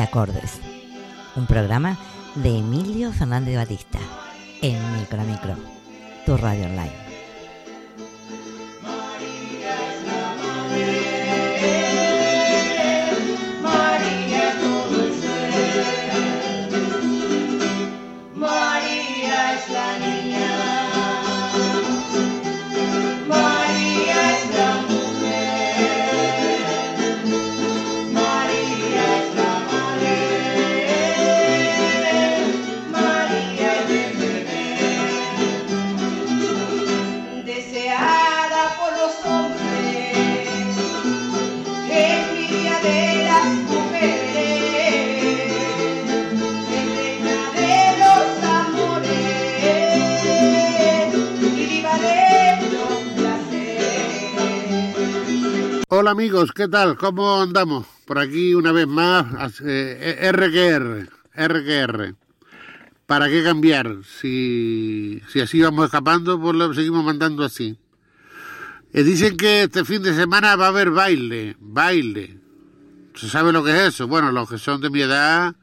acordes. Un programa de Emilio Fernández Batista en Micro a Micro, tu radio online. Amigos, ¿qué tal? ¿Cómo andamos? Por aquí una vez más, eh, RQR, RQR. ¿Para qué cambiar? Si, si así vamos escapando, pues lo seguimos mandando así. Eh, dicen que este fin de semana va a haber baile, baile. ¿Se sabe lo que es eso? Bueno, los que son de mi edad,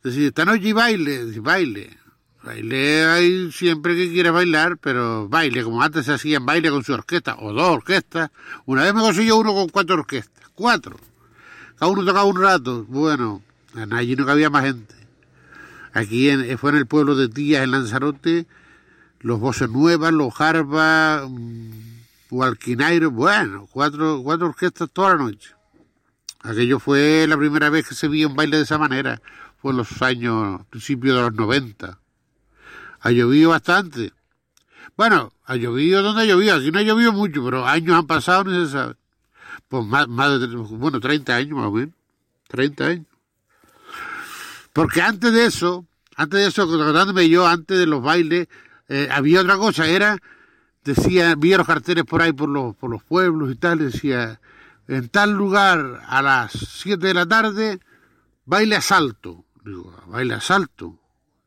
decir, esta noche baile, baile. Baile hay siempre que quiera bailar, pero baile, como antes se hacían baile con su orquesta, o dos orquestas. Una vez me consiguió uno con cuatro orquestas, cuatro. Cada uno tocaba un rato. Bueno, allí no cabía más gente. Aquí en, fue en el pueblo de Tías, en Lanzarote, los voces nuevas, los jarbas, Hualquinairo, mm, bueno, cuatro, cuatro orquestas toda la noche. Aquello fue la primera vez que se vio un baile de esa manera, fue en los años, principios de los 90. Ha llovido bastante. Bueno, ha llovido donde ha llovido. Aquí no ha llovido mucho, pero años han pasado, no se sabe. Pues más, más de, bueno, 30 años más o menos. 30 años. Porque antes de eso, antes de eso, contándome yo, antes de los bailes, eh, había otra cosa, era, decía, vi los carteles por ahí por los, por los pueblos y tal, decía, en tal lugar a las 7 de la tarde, baile asalto. Digo, baile asalto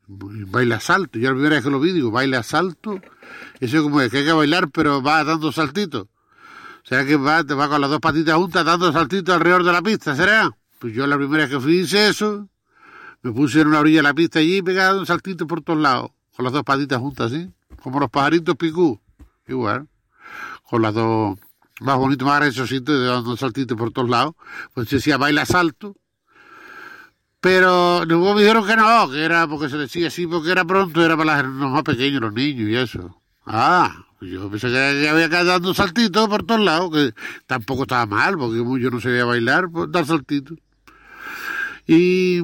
baila salto. Yo la primera vez que lo vi digo, baila salto. Eso es como que hay que bailar, pero va dando saltitos. O sea que va, te va con las dos patitas juntas dando saltitos alrededor de la pista, ¿será? Pues yo la primera vez que fui hice eso. Me puse en una orilla de la pista allí y pegaba un saltito por todos lados. Con las dos patitas juntas así. Como los pajaritos picú. Igual. Con las dos más bonitos, más graciosos, dando saltitos por todos lados. Pues decía baila salto. Pero luego me dijeron que no, que era porque se decía así, porque era pronto, era para los más pequeños, los niños y eso. Ah, pues yo pensé que había que dando saltitos por todos lados, que tampoco estaba mal, porque yo no sabía bailar, pues dar saltitos. Y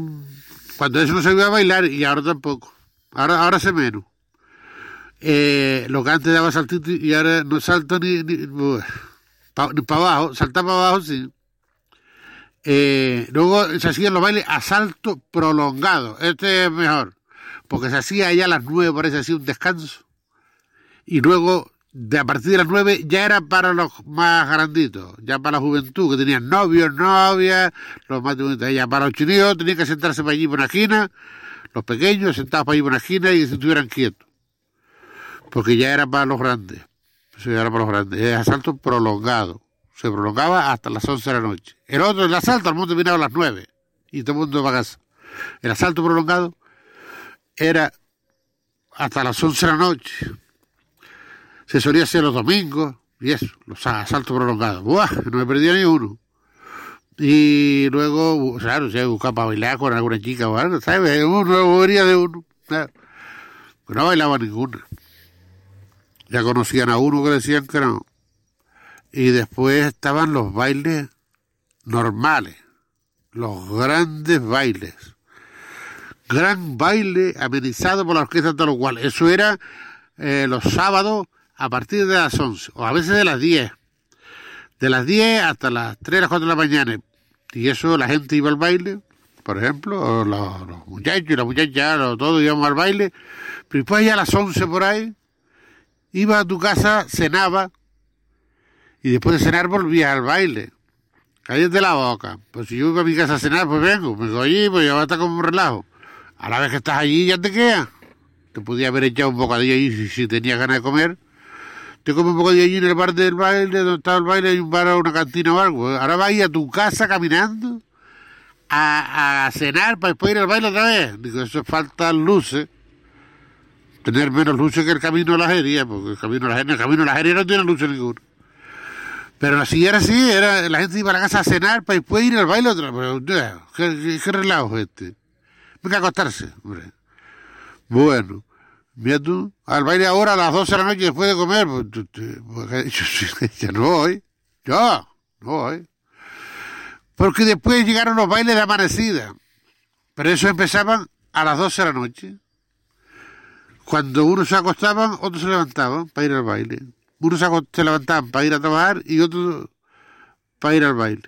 cuando eso no sabía bailar, y ahora tampoco, ahora, ahora sé menos. Eh, lo que antes daba saltitos y ahora no salto ni, ni, para abajo, saltar para abajo sí. Eh, luego se hacían los bailes a salto prolongado. Este es mejor, porque se hacía ya a las nueve, parece así, un descanso. Y luego, de a partir de las nueve, ya era para los más granditos, ya para la juventud, que tenían novios, novias, los más ya para los chinos tenían que sentarse para allí por una esquina, los pequeños sentados para allí por una esquina y se estuvieran quietos. Porque ya era para los grandes. Eso ya era para los grandes. Es asalto prolongado se prolongaba hasta las 11 de la noche. El otro, el asalto, al mundo terminaba a las 9 y todo el mundo va a casa. El asalto prolongado era hasta las 11 de la noche. Se solía hacer los domingos y eso, los asaltos prolongados. ¡Buah! No me perdía ni uno. Y luego, claro, se buscaba para bailar con alguna chica o algo, ¿sabes? Uno moría de uno. Claro. no bailaba ninguna. Ya conocían a uno que decían que no. Y después estaban los bailes normales, los grandes bailes. Gran baile amenizado por la orquesta de los cuales. Eso era eh, los sábados a partir de las 11, o a veces de las 10. De las 10 hasta las 3, las 4 de la mañana. Y eso la gente iba al baile, por ejemplo, los, muchachos y las muchachas, todos íbamos al baile. Pero después ya a las 11 por ahí, iba a tu casa, cenaba, y después de cenar volvía al baile. Cállate la boca. Pues si yo voy a mi casa a cenar, pues vengo. Me voy allí, pues ya va a estar como un relajo. A la vez que estás allí ya te queda. Te podía haber echado un bocadillo allí si, si tenías ganas de comer. Te comes un bocadillo allí en el bar del baile, donde estaba el baile, hay un bar o una cantina o algo. Ahora vas a tu casa caminando a, a cenar para después ir al baile otra vez. Digo, eso falta luces. Tener menos luces que el camino de la jería, porque el camino de la jería, el camino de la jería no tiene luces ninguna. Pero así era así, era, la gente iba a la casa a cenar para después ir al baile otra. Pero, ¿qué, qué, relajo es este? Venga a acostarse. Bueno, mira tú, al baile ahora a las 12 de la noche después de comer, pues, pues, yo, yo no voy, yo no voy. Porque después llegaron los bailes de amanecida, pero eso empezaban a las 12 de la noche. Cuando unos se acostaban, otros se levantaban para ir al baile. Unos se, levantaban para ir a trabajar y otros para ir al baile.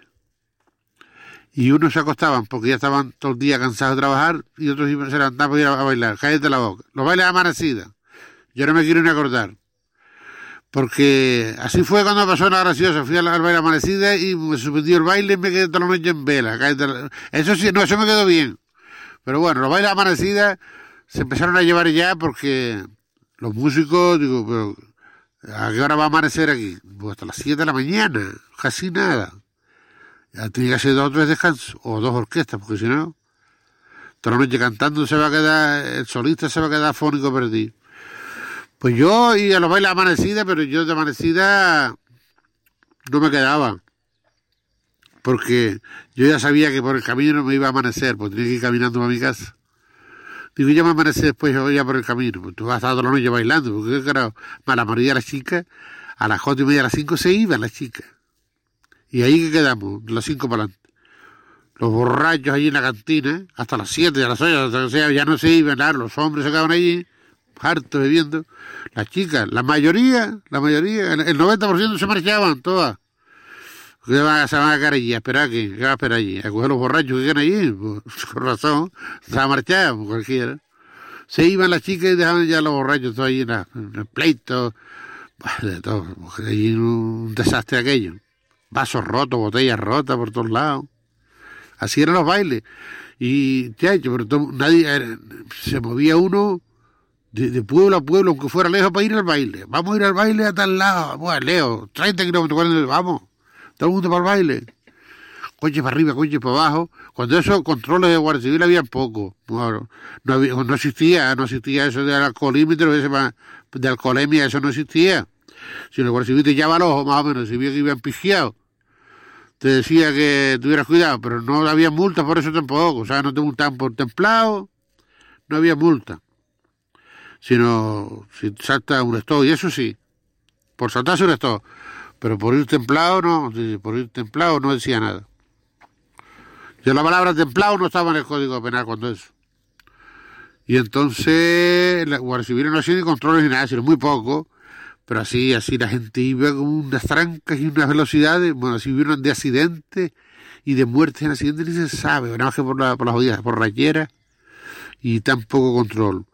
Y unos se acostaban porque ya estaban todo el día cansados de trabajar y otros se levantaban para ir a, bailar. Cállate la boca. Los bailes de amanecida. Yo no me quiero ni acordar. Porque así fue cuando pasó la graciosa. Fui al, baile amanecida y me suspendió el baile y me quedé toda la noche en vela. La- Eso sí, no, eso me quedó bien. Pero bueno, los bailes de amanecida se empezaron a llevar ya porque los músicos, digo, pero ¿a qué hora va a amanecer aquí? Pues hasta las 7 de la mañana, casi nada. Ya tiene que ser dos o tres descansos, o dos orquestas, porque si no, toda la noche cantando se va a quedar, el solista se va a quedar fónico perdido. Pues yo iba a los bailes amanecida, pero yo de amanecida no me quedaba. Porque yo ya sabía que por el camino no me iba a amanecer, pues tenía que ir caminando para mi casa. Digo, ya me amanece después, ya por el camino. Pues tú vas a toda la noche bailando, porque claro, más la mayoría de las chicas, a las cuatro y media, a las cinco se iban las chicas. Y ahí que quedamos, de las cinco para adelante. Los borrachos allí en la cantina, hasta las siete, a las ocho, ya no se iban, nada, los hombres se quedaban allí, hartos bebiendo. Las chicas, la mayoría, la mayoría, el 90% se marchaban todas. ¿Qué van a, se van a quedar allí? ¿A esperar qué? ¿Qué va a esperar allí? ¿A coger los borrachos que quedan allí? Pues, con razón, se van a marchar, pues, cualquiera. Se iban las chicas y dejaban ya los borrachos todos ahí en, la- el pleito. De todo, allí un desastre aquello. Vasos rotos, botellas rotas por todos lados. Así eran los bailes. Y, chacho, pero todo- nadie, eh, se movía uno de, pueblo a pueblo, aunque fuera lejos, para ir al baile. Vamos a ir al baile a tal lado. Bueno, Leo, 30 kilómetros, 40, vamos. Todo el mundo para el baile. Coches para arriba, coches para abajo. Cuando esos controles de Guardia Civil había poco. No, existía, no existía eso del alcoholímetro, de alcoholemia, eso no existía. Si el Guardia Civil te llama al ojo, más o menos, si vio que iban pigiados, te decía que tuvieras cuidado, pero no había multa por eso tampoco. O sea, no te multaban por templado, no había multa. Sino si salta un stop, y eso sí, por saltarse un stop. Pero por ir templado no, por ir templado no decía nada. Yo la palabra templado no estaba en el Código Penal cuando eso. Y entonces la Guardia Civil no hacía controles ni nada, sino muy poco. Pero así, así la gente iba con unas trancas y unas velocidades, bueno, así hubieron de accidentes y de muertes en accidentes ni se sabe, nada más que por, la, por las jodidas borracheras y tan poco control.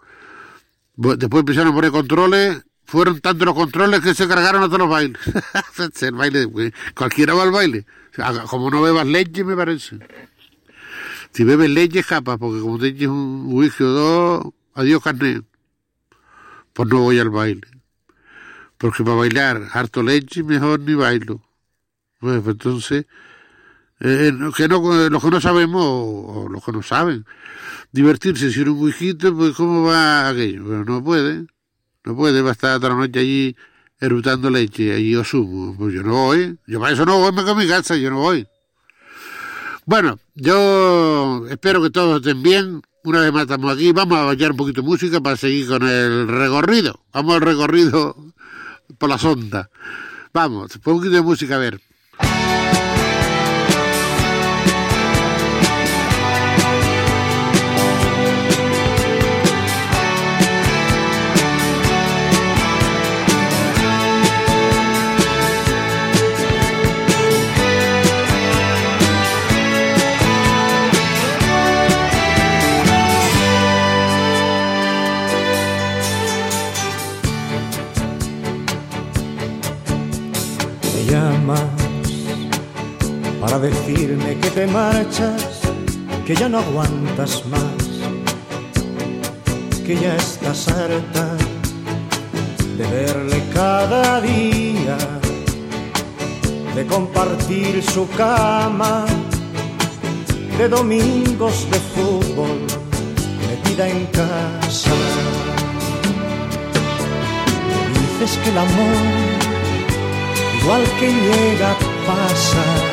Después empezaron a poner controles, fueron tantos los controles que se cargaron a todos los bailes. el baile, cualquiera va al baile. Como no bebas leche, me parece. Si bebes leche, escapas, porque como te eches un whisky o dos, adiós carne. Pues no voy al baile. Porque para bailar harto leche, mejor ni bailo. Pues, pues entonces, eh, no- que no, los que no sabemos, o, o los que no saben, divertirse sin un whisky, pues ¿cómo va aquello? Pero no puede, no puede, va estar toda la noche allí erutando leche, allí o sumo. Pues yo no voy, yo para eso no voy, me en mi casa, yo no voy. Bueno, yo espero que todos estén bien. Una vez más estamos aquí, vamos a bailar un poquito de música para seguir con el recorrido. Vamos al recorrido por la sonda. Vamos, un poquito de música a ver. Que ya no aguantas más, que ya estás harta de verle cada día, de compartir su cama, de domingos de fútbol metida en casa. Dices que el amor, igual que llega, pasa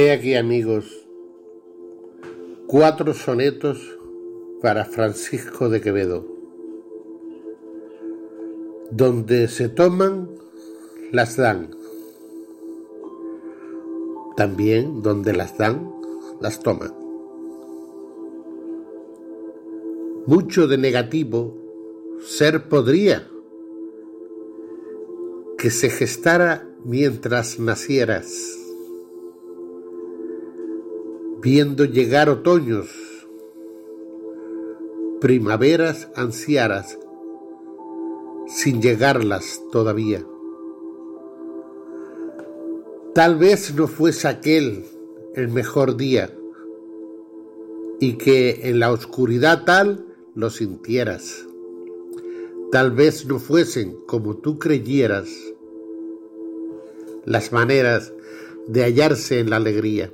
He aquí, amigos, cuatro sonetos para Francisco de Quevedo, donde se toman, las dan. También donde las dan, las toman. Mucho de negativo ser podría que se gestara mientras nacieras viendo llegar otoños, primaveras ansiaras, sin llegarlas todavía. Tal vez no fuese aquel el mejor día y que en la oscuridad tal lo sintieras. Tal vez no fuesen como tú creyeras las maneras de hallarse en la alegría.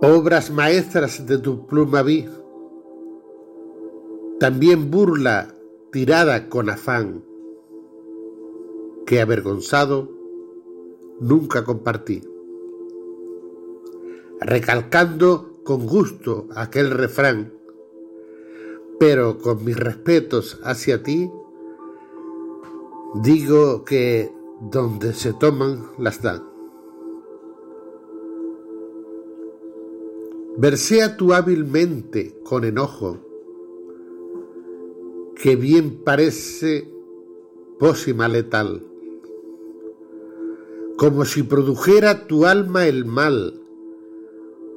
Obras maestras de tu pluma vi, también burla tirada con afán, que avergonzado nunca compartí. Recalcando con gusto aquel refrán, pero con mis respetos hacia ti, digo que donde se toman las dan. Versea tú hábilmente con enojo, que bien parece pócima letal, como si produjera tu alma el mal,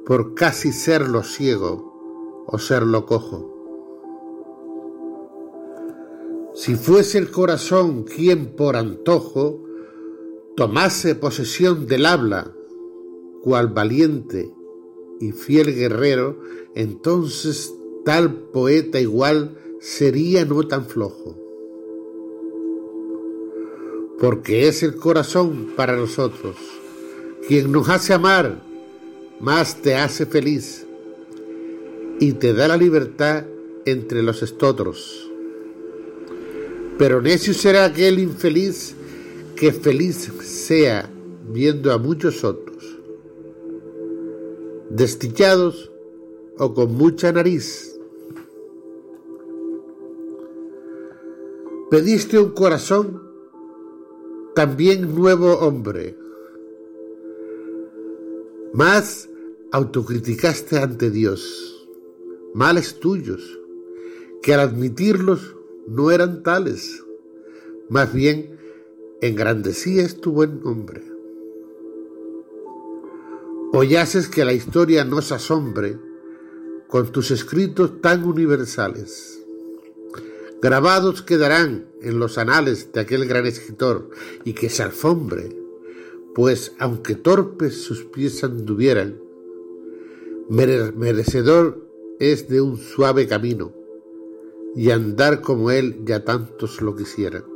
por casi serlo ciego o serlo cojo. Si fuese el corazón quien por antojo tomase posesión del habla, cual valiente y fiel guerrero, entonces tal poeta igual sería no tan flojo. Porque es el corazón para nosotros quien nos hace amar, más te hace feliz y te da la libertad entre los estotros. Pero necio será aquel infeliz que feliz sea viendo a muchos otros, destillados o con mucha nariz. Pediste un corazón, también nuevo hombre, más autocriticaste ante Dios, males tuyos, que al admitirlos no eran tales, más bien engrandecías tu buen nombre. Oyases que la historia nos asombre con tus escritos tan universales. Grabados quedarán en los anales de aquel gran escritor y que se alfombre, pues aunque torpes sus pies anduvieran, merecedor es de un suave camino y andar como él ya tantos lo quisieran.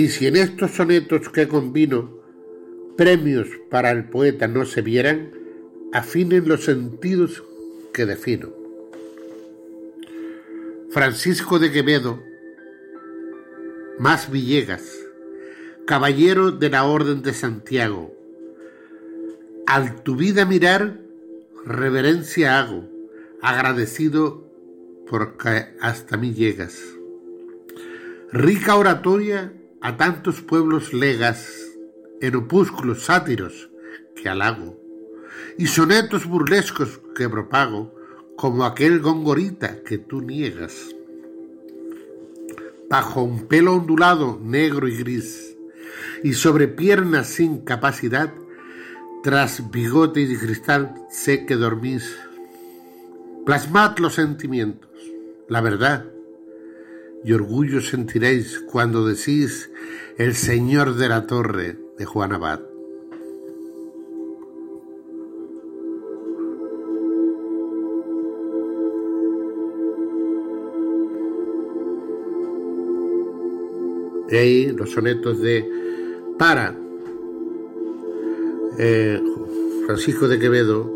Y si en estos sonetos que combino premios para el poeta no se vieran, afinen los sentidos que defino. Francisco de Quevedo, más Villegas, caballero de la Orden de Santiago. Al tu vida mirar, reverencia hago, agradecido porque hasta mí llegas. Rica oratoria a tantos pueblos legas, en opúsculos sátiros que halago, y sonetos burlescos que propago, como aquel gongorita que tú niegas. Bajo un pelo ondulado, negro y gris, y sobre piernas sin capacidad, tras bigote y de cristal, sé que dormís. Plasmad los sentimientos, la verdad, y orgullo sentiréis cuando decís el Señor de la Torre de Juan Abad. Y ahí los sonetos de para eh, Francisco de Quevedo,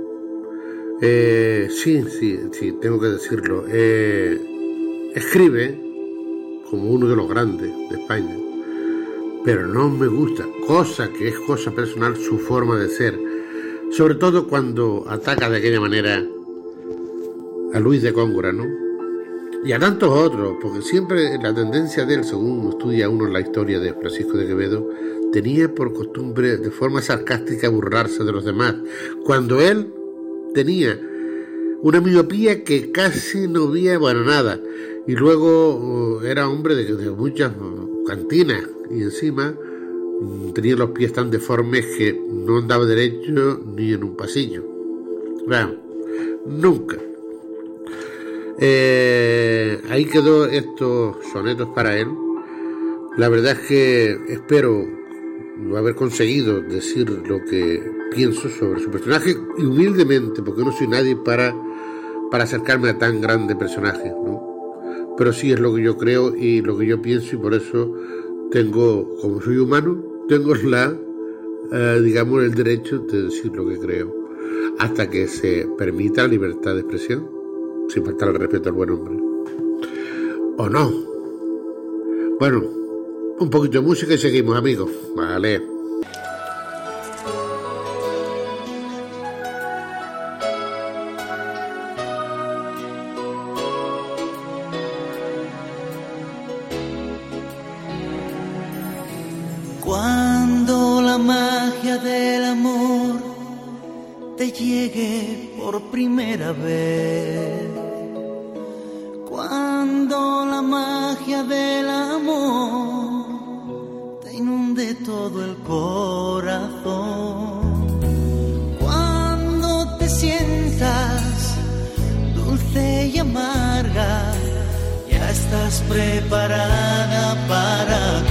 eh, sí, sí, sí, tengo que decirlo, eh, escribe como uno de los grandes de España, pero no me gusta, cosa que es cosa personal, su forma de ser, sobre todo cuando ataca de aquella manera a Luis de Cóngora, ¿no? Y a tantos otros, porque siempre la tendencia de él, según estudia uno la historia de Francisco de Quevedo, tenía por costumbre de forma sarcástica burlarse de los demás, cuando él tenía una miopía que casi no veía, bueno, nada, y luego uh, era hombre de, muchas cantinas y encima mm, tenía los pies tan deformes que no andaba derecho ni en un pasillo. Bueno, nunca. Eh, ahí quedó estos sonetos para él. La verdad es que espero haber conseguido decir lo que pienso sobre su personaje humildemente, porque no soy nadie para, para acercarme a tan grande personaje, ¿no? Pero sí es lo que yo creo y lo que yo pienso y por eso tengo, como soy humano, tengo la, eh, digamos, el derecho de decir lo que creo. hasta que se permita la libertad de expresión, sin faltar el respeto al buen hombre. ¿O no? Bueno, un poquito de música y seguimos, amigos. Vale. Primera vez. Cuando la magia del amor te inunde todo el corazón. Cuando te sientas dulce y amarga, ya estás preparada para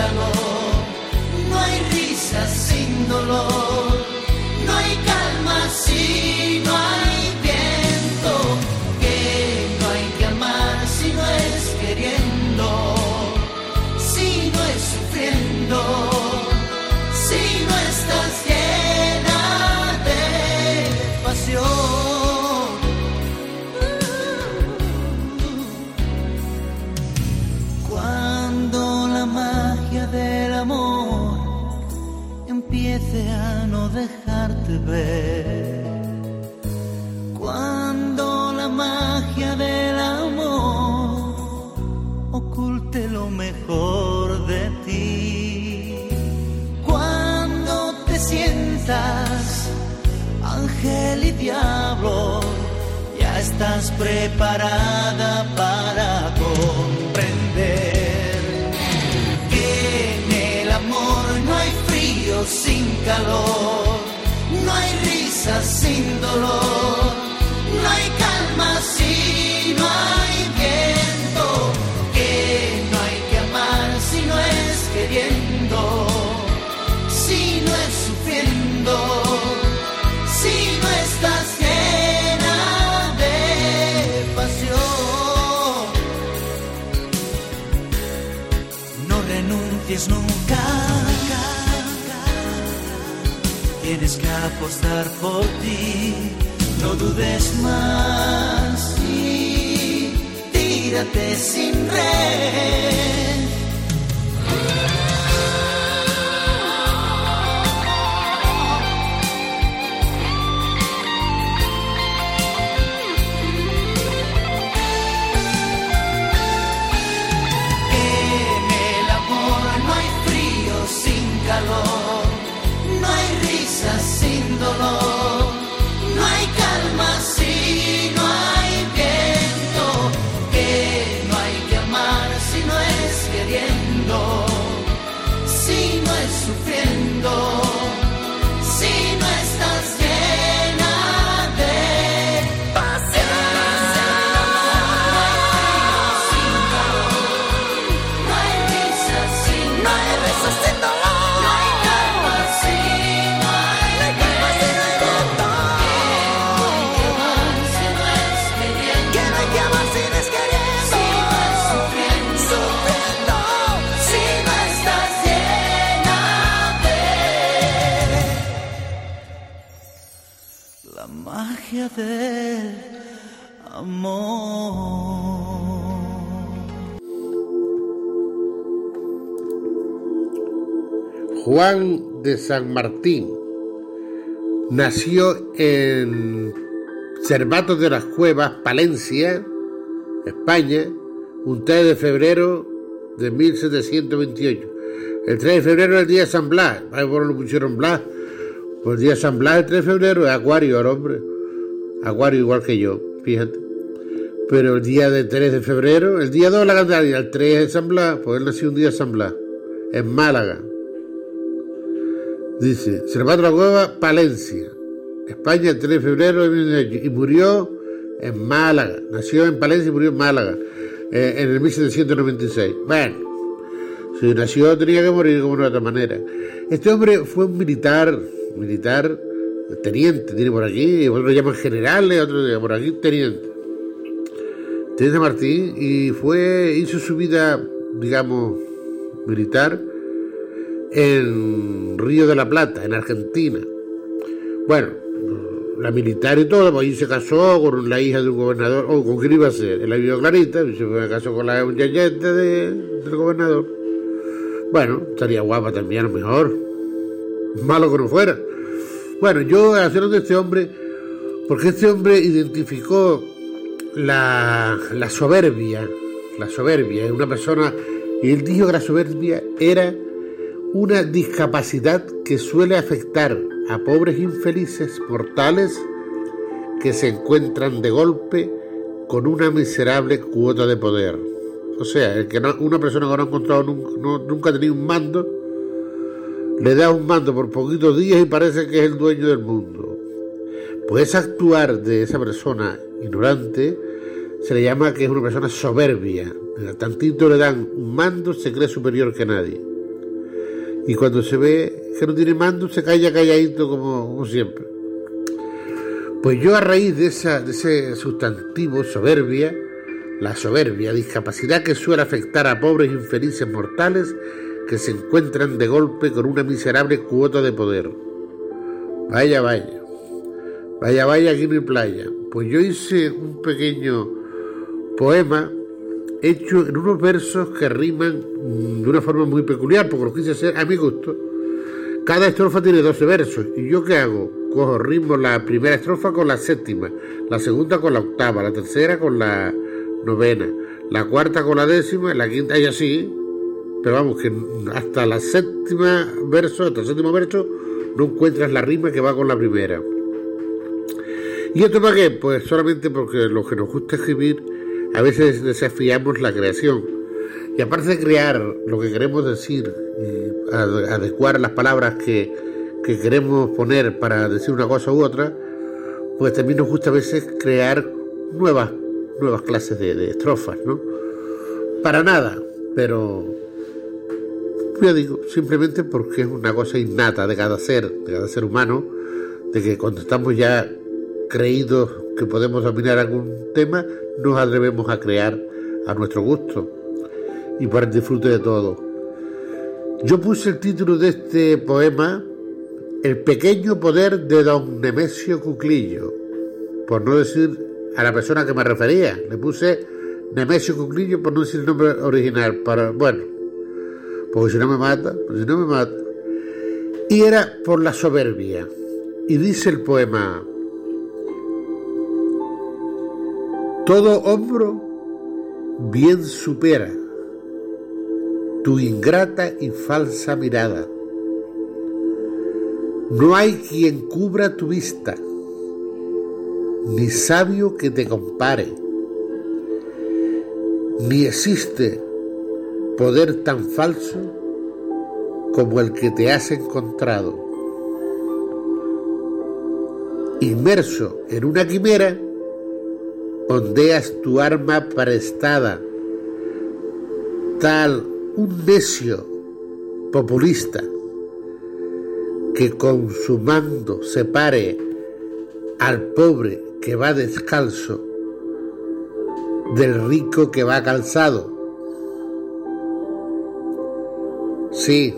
sin calor sin dolor, Cuando la magia del amor oculte lo mejor de ti. Cuando te sientas ángel y diablo, ya estás preparada para comprender sin calor, no hay risa sin dolor, no hay calma si no hay tienes que apostar por ti, no dudes más y tírate sin red. Calor Juan de San Martín nació en Cervatos de las Cuevas, Palencia, España, un 3 de febrero de 1728. El 3 de febrero es el día de San Blas, por lo pusieron Blas. Pues el día de San Blas, el 3 de febrero, es Acuario el hombre. Acuario igual que yo, fíjate. Pero el día del 3 de febrero, el día 2 de la Candelaria, el 3 de San Blas, pues él nació un día de San Blas, en Málaga. Dice, la Cueva, Palencia, España, el 3 de febrero de 1800, y murió en Málaga. Nació en Palencia y murió en Málaga, eh, en el 1796. Bueno, si nació tenía que morir como de otra manera. Este hombre fue un militar, militar, teniente, tiene por aquí, otros lo llaman generales, otros por aquí teniente. Teniente Martín, y fue, hizo su vida, digamos, militar en Río de la Plata, en Argentina. Bueno, la militar y todo, pues ahí se casó con la hija de un gobernador, o con quién iba a ser, el avión Clarita, se casó con la muchacheta de, del gobernador. Bueno, estaría guapa también a lo mejor, malo que no fuera. Bueno, yo hacer de este hombre, porque este hombre identificó la, la soberbia, la soberbia, es una persona, y él dijo que la soberbia era una discapacidad que suele afectar a pobres infelices mortales que se encuentran de golpe con una miserable cuota de poder. O sea, el que una persona que no ha encontrado nunca, nunca ha tenido un mando, le da un mando por poquitos días y parece que es el dueño del mundo. Pues actuar de esa persona ignorante se le llama que es una persona soberbia. Tantito le dan un mando, se cree superior que nadie. Y cuando se ve que no tiene mando, se calla calladito como, siempre. Pues yo a raíz de, de ese sustantivo soberbia, la soberbia, discapacidad que suele afectar a pobres infelices mortales que se encuentran de golpe con una miserable cuota de poder. Vaya, vaya. Vaya, vaya, aquí hay playa. Pues yo hice un pequeño poema hecho en unos versos que riman de una forma muy peculiar, porque lo quise hacer a mi gusto. Cada estrofa tiene 12 versos. ¿Y yo qué hago? Cojo ritmo la primera estrofa con la séptima, la segunda con la octava, la tercera con la novena, la cuarta con la décima, la quinta y así. Pero vamos, que hasta la séptima verso, hasta el séptimo verso, no encuentras la rima que va con la primera. ¿Y esto para qué? Pues solamente porque lo que nos gusta escribir a veces desafiamos la creación. Y aparte de crear lo que queremos decir, y adecuar las palabras que, queremos poner para decir una cosa u otra, pues también nos gusta a veces crear nuevas, nuevas clases de, estrofas, ¿no? Para nada, pero simplemente porque es una cosa innata de cada ser, de cada ser humano, de que cuando estamos ya creídos que podemos dominar algún tema, nos atrevemos a crear a nuestro gusto y para el disfrute de todo. Yo puse el título de este poema El pequeño poder de don Nemesio Cuclillo, por no decir a la persona que me refería. Le puse Nemesio Cuclillo por no decir el nombre original, para, bueno, porque si no me mata, si no me mata. Y era por la soberbia. Y dice el poema, Todo hombro bien supera tu ingrata y falsa mirada. No hay quien cubra tu vista, ni sabio que te compare, ni existe poder tan falso como el que te has encontrado. Inmerso en una quimera, ondeas tu arma prestada, tal un necio populista que con su mando separe al pobre que va descalzo del rico que va calzado. Sí,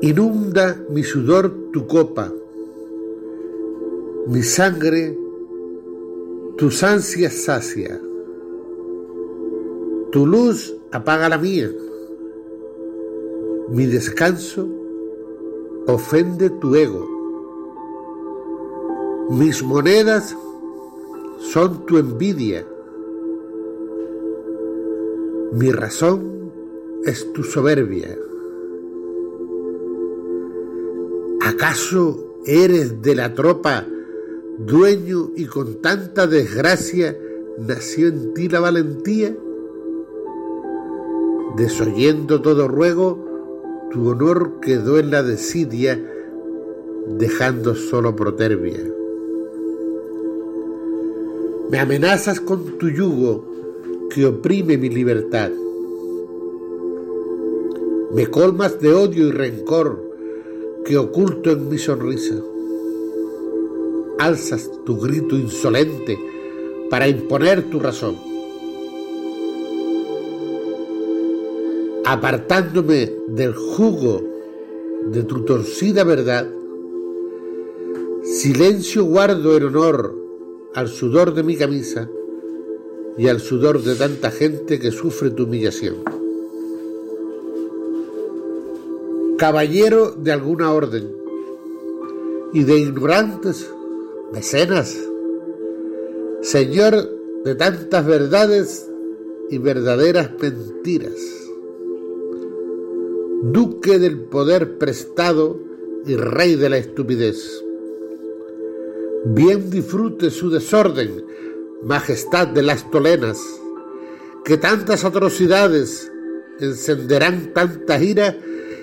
inunda mi sudor tu copa, mi sangre tus ansias sacia, tu luz apaga la mía, mi descanso ofende tu ego, mis monedas son tu envidia, mi razón es tu soberbia. ¿Acaso eres de la tropa dueño y con tanta desgracia nació en ti la valentía? Desoyendo todo ruego, tu honor quedó en la desidia, dejando solo protervia. Me amenazas con tu yugo que oprime mi libertad. Me colmas de odio y rencor que oculto en mi sonrisa alzas tu grito insolente para imponer tu razón. apartándome del jugo de tu torcida verdad, silencio guardo en honor al sudor de mi camisa y al sudor de tanta gente que sufre tu humillación. Caballero de alguna orden y de ignorantes mecenas, señor de tantas verdades y verdaderas mentiras, duque del poder prestado y rey de la estupidez. Bien disfrute su desorden, majestad de las tolenas, que tantas atrocidades encenderán tanta ira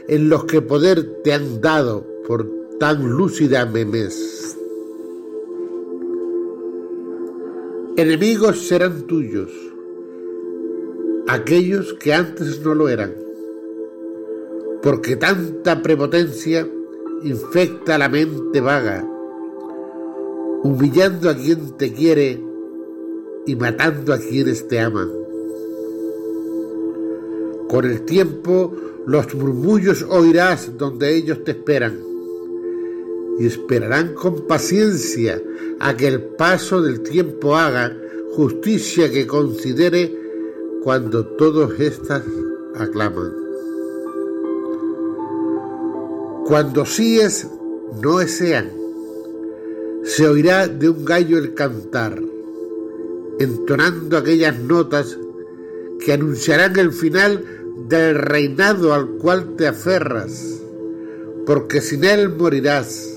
en los que poder te han dado por tan lúcida memes. Enemigos serán tuyos, aquellos que antes no lo eran, porque tanta prepotencia infecta la mente vaga, humillando a quien te quiere y matando a quienes te aman. Con el tiempo los murmullos oirás donde ellos te esperan y esperarán con paciencia a que el paso del tiempo haga justicia que considere cuando todos estas aclaman. Cuando síes, no sean, se oirá de un gallo el cantar, entonando aquellas notas que anunciarán el final del reinado al cual te aferras, porque sin él morirás.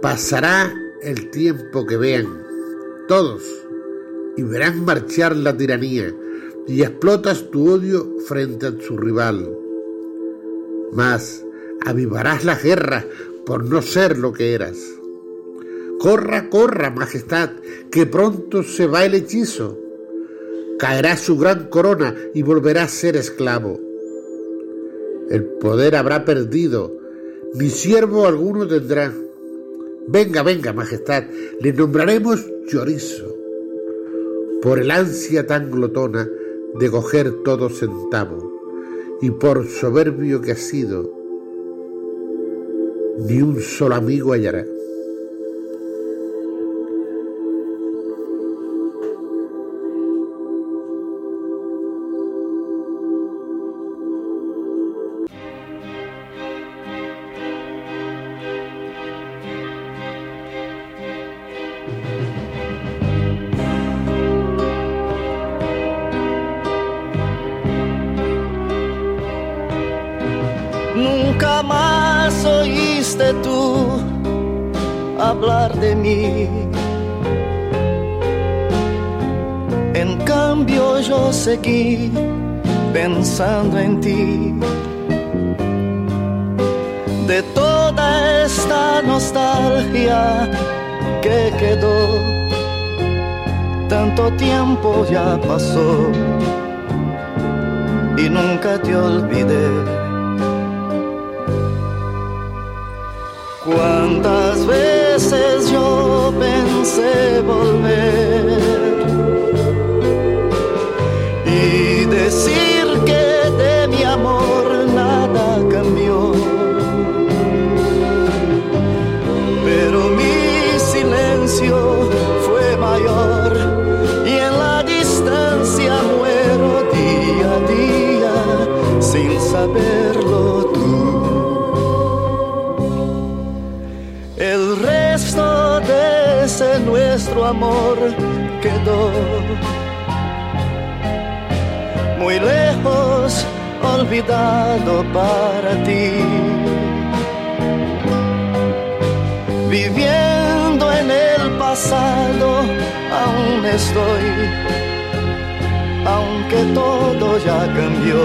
Pasará el tiempo que vean todos y verán marchar la tiranía y explotas tu odio frente a su rival. Mas avivarás la guerra por no ser lo que eras. Corra, corra, majestad, que pronto se va el hechizo. Caerá su gran corona y volverá a ser esclavo. El poder habrá perdido, ni siervo alguno tendrá. Venga, venga, majestad, le nombraremos chorizo, por el ansia tan glotona de coger todo centavo, y por soberbio que ha sido, ni un solo amigo hallará. Tú hablar de mí. En cambio yo seguí pensando en ti. De toda esta nostalgia que quedó, tanto tiempo ya pasó y nunca te olvidé. Cuántas veces yo pensé volver y decir amor quedó muy lejos, olvidado para ti. Viviendo en el pasado, aún estoy, aunque todo ya cambió,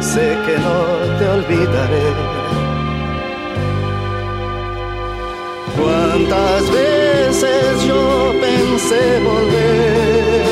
sé que no te olvidaré. Cuántas veces yo pensé volver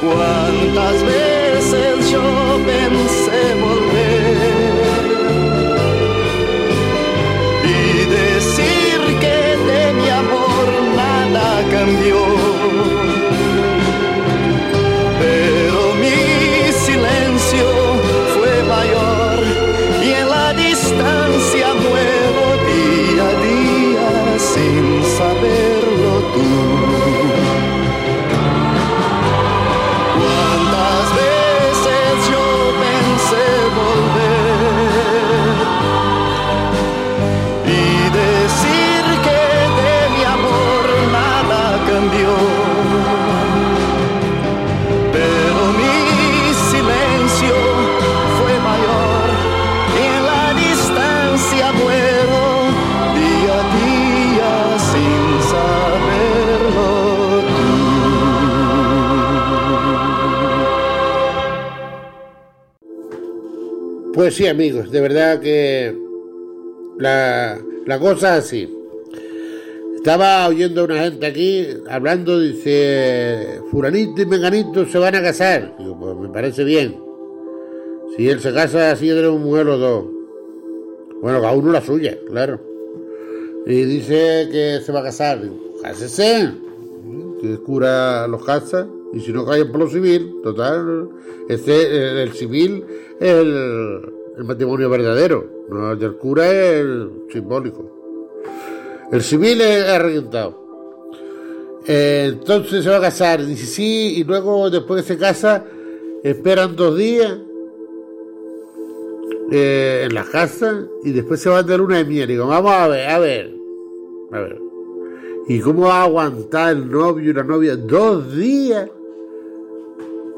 Cuántas veces yo pensé volver y decir que de mi amor nada cambió. Pues sí, amigos, de verdad que la, la cosa es así. Estaba oyendo a una gente aquí hablando, dice, fulanito y menganito se van a casar. Digo, pues me parece bien. Si él se casa así, tiene un mujer o dos. Bueno, cada uno la suya, claro. Y dice que se va a casar. Digo, cásese. Que el cura los casa. Y si no caen por lo civil, total. Este, el, civil es el, el matrimonio verdadero. El del cura es simbólico. El civil es arrendado. Eh, entonces se va a casar, dice sí, y luego después que se casa, esperan dos días eh, en la casa y después se van de luna de miel. Digo, vamos a ver, a ver, a ver. ¿Y cómo va a aguantar el novio y la novia dos días?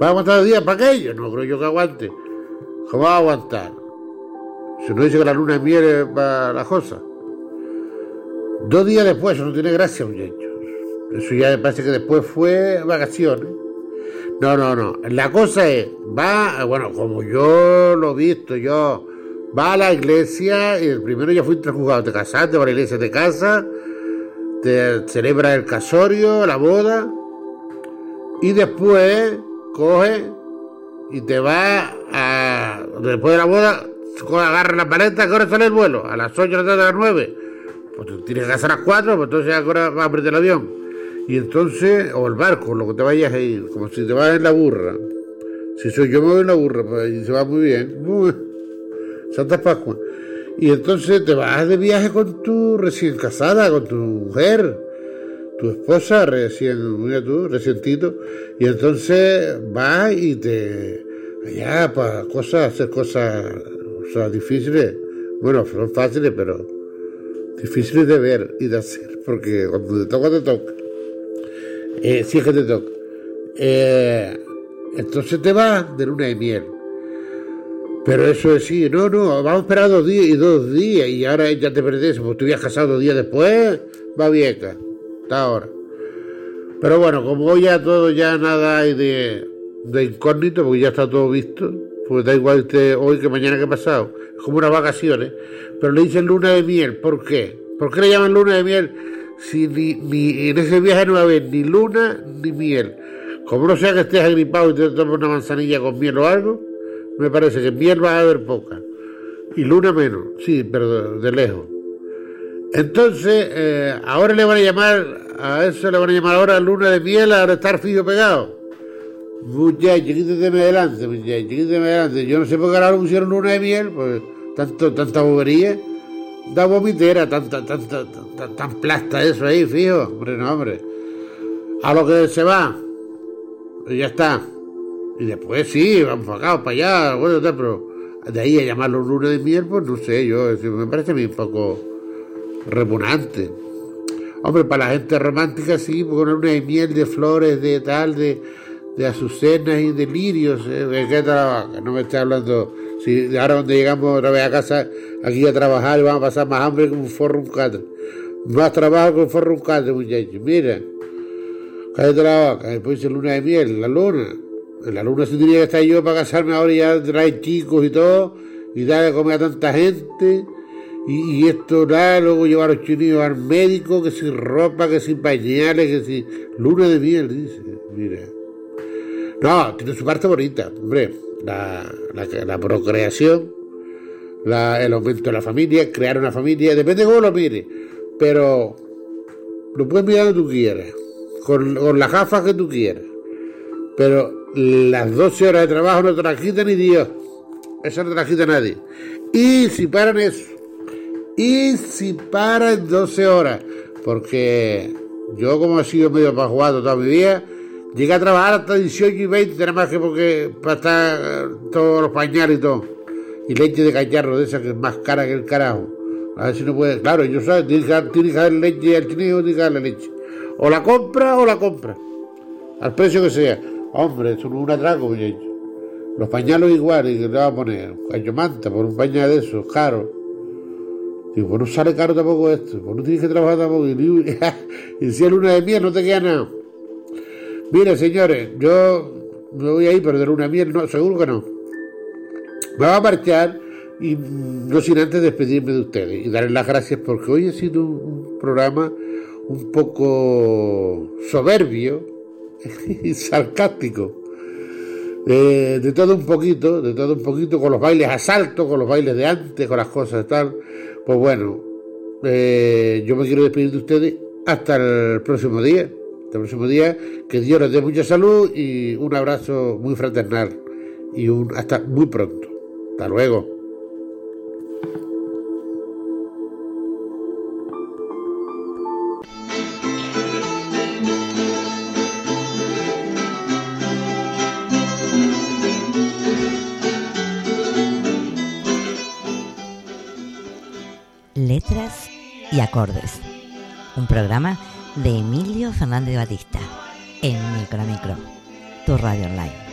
¿Va a aguantar días para aquello? No creo yo que aguante. ¿Cómo va a aguantar? Si no dice que la luna de miel para la cosa. Dos días después, eso no tiene gracia, muchachos. Eso ya parece que después fue vacaciones. No, no, no. La cosa es, va, bueno, como yo lo he visto, yo, va a la iglesia y primero ya fuiste juzgado, te casaste, va a la iglesia, te casa, te celebra el casorio, la boda, y después coge y te va a, después de la boda, agarra la maleta, ¿qué hora sale el vuelo? A las 8 de a las 9. Pues tú tienes que casar a las 4, pues entonces ¿a qué hora vas a prender el avión? Y entonces, o el barco, lo que te vayas a ir, como si te vas en la burra. Si soy yo me voy en la burra, pues se va muy bien. Muy. Santa Pascua. Y entonces te vas de viaje con tu recién casada, con tu mujer, tu esposa recién, mira tú, recientito. Y entonces vas y te, allá para cosas, hacer cosas, o sea, difíciles. Bueno, son fáciles, pero difíciles de ver y de hacer, porque cuando te toca, te toca. Eh, si es que te toca. Eh, entonces te vas de luna de miel. Pero eso es sí, no, no, vamos a esperar dos días y dos días y ahora ya te perdes, pues tú habías casado dos días después, va vieja, ahora. Pero bueno, como hoy ya todo, ya nada hay de, de incógnito, porque ya está todo visto, pues da igual este, hoy que mañana que pasado, es como unas vacaciones, pero le dicen luna de miel, ¿por qué? ¿Por qué le llaman luna de miel si ni, en ese viaje no va a haber ni luna ni miel? Como no sea que estés agripado y te tomes una manzanilla con miel o algo, me parece que miel va a haber poca. Y luna menos, sí, pero de, de lejos. Entonces, eh, ahora le van a llamar, a eso le van a llamar ahora luna de miel, ahora estar fijo pegado. Muchacho, quítateme adelante, muchacho, quítateme adelante. Yo no sé por qué ahora pusieron luna de miel, pues tanto, tanta bobería. Da vomitera, tanta, tanta, tan, tan plasta eso ahí, fijo. Hombre, no, hombre. A lo que se va. Y ya está. Y después sí, vamos acá, para allá, bueno, pero de ahí a llamarlo luna de miel, pues no sé, yo, me parece a mí un poco repugnante. Hombre, para la gente romántica sí, porque una de miel, de flores, de tal, de, de azucenas y de lirios. ¿eh? ¿Qué? No me esté hablando. Si ahora cuando llegamos otra vez a casa aquí a trabajar y vamos a pasar más hambre que un forro un catre. Más trabajo que un forro un catre, muchachos. Mira, cállate la boca. Después luna de miel, la luna. La luna sí tenía que estar yo para casarme ahora y ya traer chicos y todo. Y darle a comer a tanta gente. Y, esto nada, luego llevar a los chinillos al médico, que sin ropa, que sin pañales, que sin... Luna de miel, dice. Mira. No, tiene su parte bonita, hombre. La, la, procreación, el aumento de la familia, crear una familia, depende de cómo lo mires. Pero lo puedes mirar donde tú quieras, con, con las gafas que tú quieras. Pero las 12 horas de trabajo no te las quita ni Dios. Eso no te las quita nadie. Y si paran eso, y si paran 12 horas, porque yo como he sido medio pajuado toda mi vida, llegué a trabajar hasta 18 y 20, nada más que porque para estar eh, todos los pañales y todo. Y leche de cacharro de esa que es más cara que el carajo. A ver si no puede. Claro, yo sabes, tienes que, tienes que leche al chinillo, tienes que darle leche. O la compra o la compra. Al precio que sea. Hombre, eso no es un atraco. Los pañales iguales, que le va a poner, caño manta por un pañal de esos, caro. Digo, pues no sale caro tampoco esto, pues no tienes que trabajar tampoco. Y, y si es luna de miel no te queda nada. Mire, señores, yo me voy a ir, pero de luna de miel no, seguro que no. Me voy a marchar y no sin antes despedirme de ustedes y darles las gracias porque hoy ha sido un, un programa un poco soberbio y sarcástico. Eh, de todo un poquito, de todo un poquito, con los bailes a salto, con los bailes de antes, con las cosas tal. Pues bueno, eh, yo me quiero despedir de ustedes hasta el próximo día. Hasta el próximo día, que Dios les dé mucha salud y un abrazo muy fraternal. Y un hasta muy pronto. Hasta luego. Acordes. Un programa de Emilio Fernández Batista en Micromicro, tu radio online.